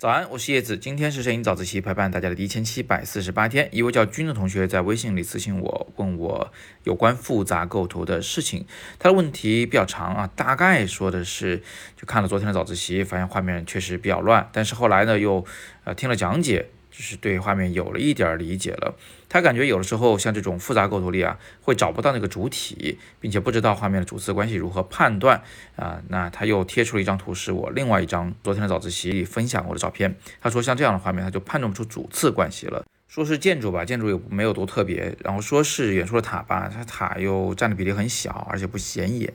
早安，我是叶子。今天是摄影早自习陪伴大家的第一千七百四十八天。一位叫君的同学在微信里私信我，问我有关复杂构图的事情。他的问题比较长啊，大概说的是，就看了昨天的早自习，发现画面确实比较乱，但是后来呢，又呃听了讲解。就是对画面有了一点理解了，他感觉有的时候像这种复杂构图里啊，会找不到那个主体，并且不知道画面的主次关系如何判断啊。那他又贴出了一张图，是我另外一张昨天的早自习里分享过的照片。他说像这样的画面，他就判断不出主次关系了。说是建筑吧，建筑又没有多特别，然后说是远处的塔吧，它塔又占的比例很小，而且不显眼。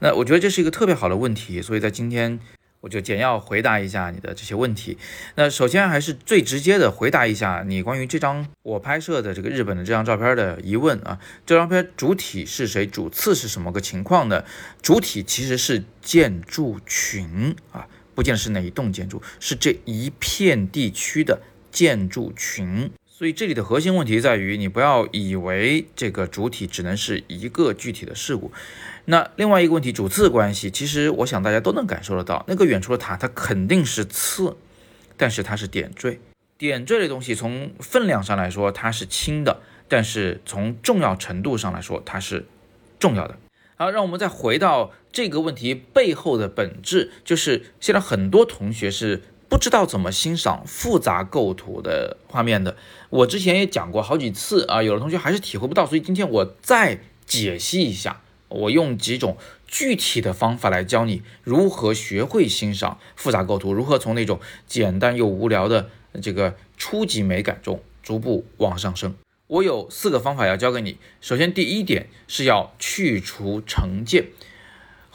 那我觉得这是一个特别好的问题，所以在今天。我就简要回答一下你的这些问题。那首先还是最直接的回答一下你关于这张我拍摄的这个日本的这张照片的疑问啊。这张片主体是谁？主次是什么个情况呢？主体其实是建筑群啊，不见得是哪一栋建筑，是这一片地区的建筑群。所以这里的核心问题在于，你不要以为这个主体只能是一个具体的事物。那另外一个问题，主次关系，其实我想大家都能感受得到，那个远处的塔，它肯定是次，但是它是点缀。点缀的东西，从分量上来说它是轻的，但是从重要程度上来说它是重要的。好，让我们再回到这个问题背后的本质，就是现在很多同学是不知道怎么欣赏复杂构图的画面的。我之前也讲过好几次啊，有的同学还是体会不到，所以今天我再解析一下。我用几种具体的方法来教你如何学会欣赏复杂构图，如何从那种简单又无聊的这个初级美感中逐步往上升。我有四个方法要教给你。首先，第一点是要去除成见。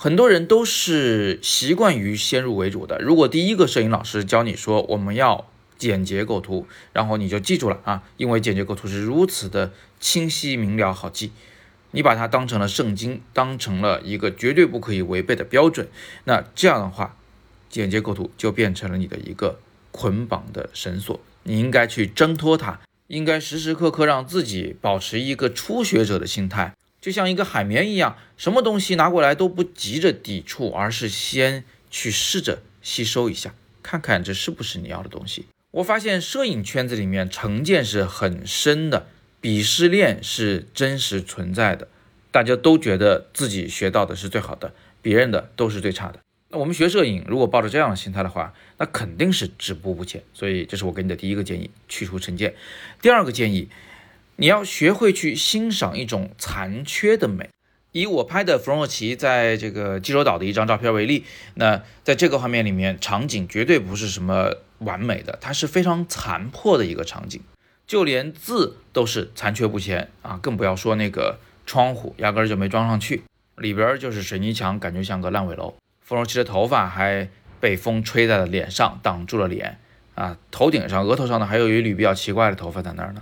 很多人都是习惯于先入为主的。如果第一个摄影老师教你说我们要简洁构图，然后你就记住了啊，因为简洁构图是如此的清晰明了好记。你把它当成了圣经，当成了一个绝对不可以违背的标准，那这样的话，简洁构图就变成了你的一个捆绑的绳索。你应该去挣脱它，应该时时刻刻让自己保持一个初学者的心态，就像一个海绵一样，什么东西拿过来都不急着抵触，而是先去试着吸收一下，看看这是不是你要的东西。我发现摄影圈子里面成见是很深的。鄙视链是真实存在的，大家都觉得自己学到的是最好的，别人的都是最差的。那我们学摄影，如果抱着这样的心态的话，那肯定是止步不前。所以，这是我给你的第一个建议：去除成见。第二个建议，你要学会去欣赏一种残缺的美。以我拍的弗洛奇在这个济州岛的一张照片为例，那在这个画面里面，场景绝对不是什么完美的，它是非常残破的一个场景。就连字都是残缺不全啊，更不要说那个窗户，压根儿就没装上去，里边就是水泥墙，感觉像个烂尾楼。弗洛奇的头发还被风吹在了脸上，挡住了脸啊，头顶上、额头上呢，还有一缕比较奇怪的头发在那儿呢。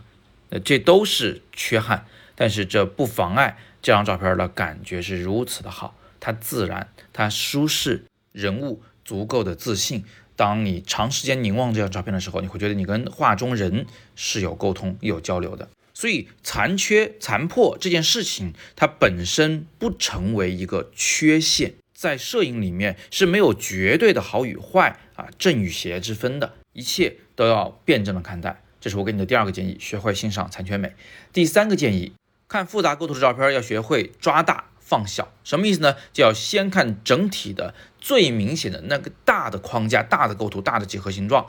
那这都是缺憾，但是这不妨碍这张照片的感觉是如此的好，它自然，它舒适，人物足够的自信。当你长时间凝望这张照片的时候，你会觉得你跟画中人是有沟通、有交流的。所以残缺、残破这件事情，它本身不成为一个缺陷，在摄影里面是没有绝对的好与坏啊、正与邪之分的，一切都要辩证的看待。这是我给你的第二个建议：学会欣赏残缺美。第三个建议，看复杂构图的照片要学会抓大。放小什么意思呢？就要先看整体的最明显的那个大的框架、大的构图、大的几何形状，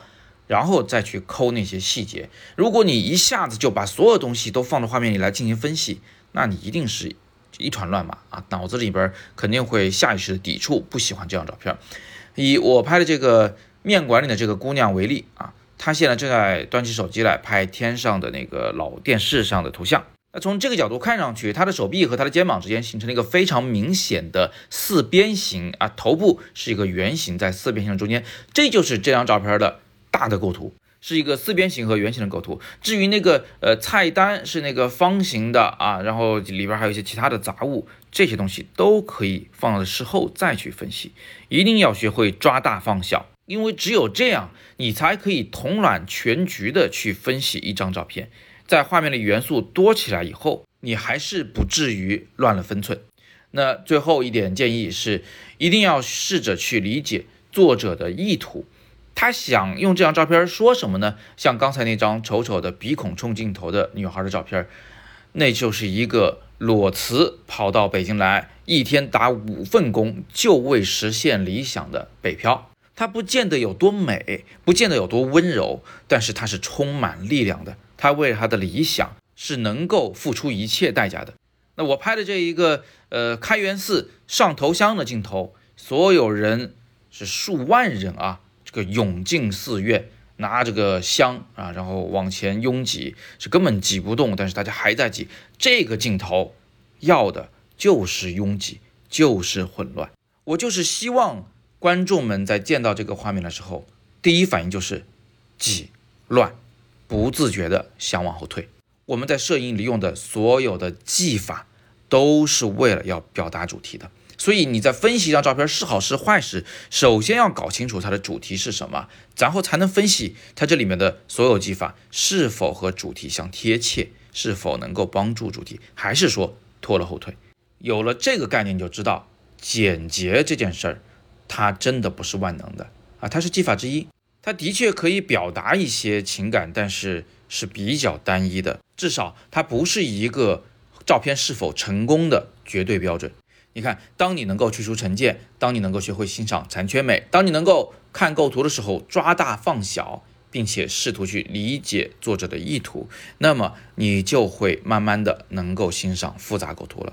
然后再去抠那些细节。如果你一下子就把所有东西都放到画面里来进行分析，那你一定是一团乱麻啊！脑子里边肯定会下意识的抵触，不喜欢这张照片。以我拍的这个面馆里的这个姑娘为例啊，他现在正在端起手机来拍天上的那个老电视上的图像。那从这个角度看上去，他的手臂和他的肩膀之间形成了一个非常明显的四边形啊，头部是一个圆形，在四边形中间，这就是这张照片的大的构图，是一个四边形和圆形的构图。至于那个呃菜单是那个方形的啊，然后里边还有一些其他的杂物，这些东西都可以放到事后再去分析。一定要学会抓大放小，因为只有这样，你才可以统揽全局的去分析一张照片。在画面里元素多起来以后，你还是不至于乱了分寸。那最后一点建议是，一定要试着去理解作者的意图，他想用这张照片说什么呢？像刚才那张丑丑的鼻孔冲镜头的女孩的照片，那就是一个裸辞跑到北京来，一天打五份工，就为实现理想的北漂。她不见得有多美，不见得有多温柔，但是她是充满力量的。她为了她的理想是能够付出一切代价的。那我拍的这一个呃开元寺上头香的镜头，所有人是数万人啊，这个涌进寺院拿这个香啊，然后往前拥挤，是根本挤不动，但是大家还在挤。这个镜头要的就是拥挤，就是混乱。我就是希望。观众们在见到这个画面的时候，第一反应就是挤、乱，不自觉的想往后退。我们在摄影里用的所有的技法，都是为了要表达主题的。所以你在分析一张照片是好是坏时，首先要搞清楚它的主题是什么，然后才能分析它这里面的所有技法是否和主题相贴切，是否能够帮助主题，还是说拖了后腿。有了这个概念，就知道简洁这件事儿。它真的不是万能的啊，它是技法之一，它的确可以表达一些情感，但是是比较单一的，至少它不是一个照片是否成功的绝对标准。你看，当你能够去除成见，当你能够学会欣赏残缺美，当你能够看构图的时候抓大放小，并且试图去理解作者的意图，那么你就会慢慢的能够欣赏复杂构图了。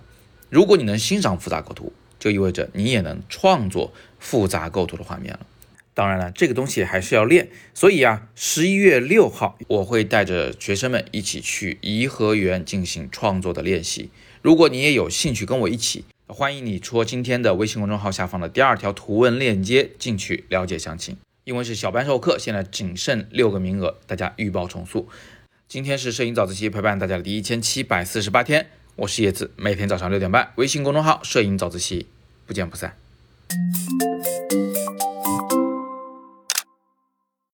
如果你能欣赏复杂构图，就意味着你也能创作复杂构图的画面了。当然了，这个东西还是要练。所以啊，十一月六号我会带着学生们一起去颐和园进行创作的练习。如果你也有兴趣跟我一起，欢迎你戳今天的微信公众号下方的第二条图文链接进去了解详情。因为是小班授课，现在仅剩六个名额，大家预报重塑。今天是摄影早自习陪伴大家的第一千七百四十八天，我是叶子，每天早上六点半，微信公众号摄影早自习。不见不散。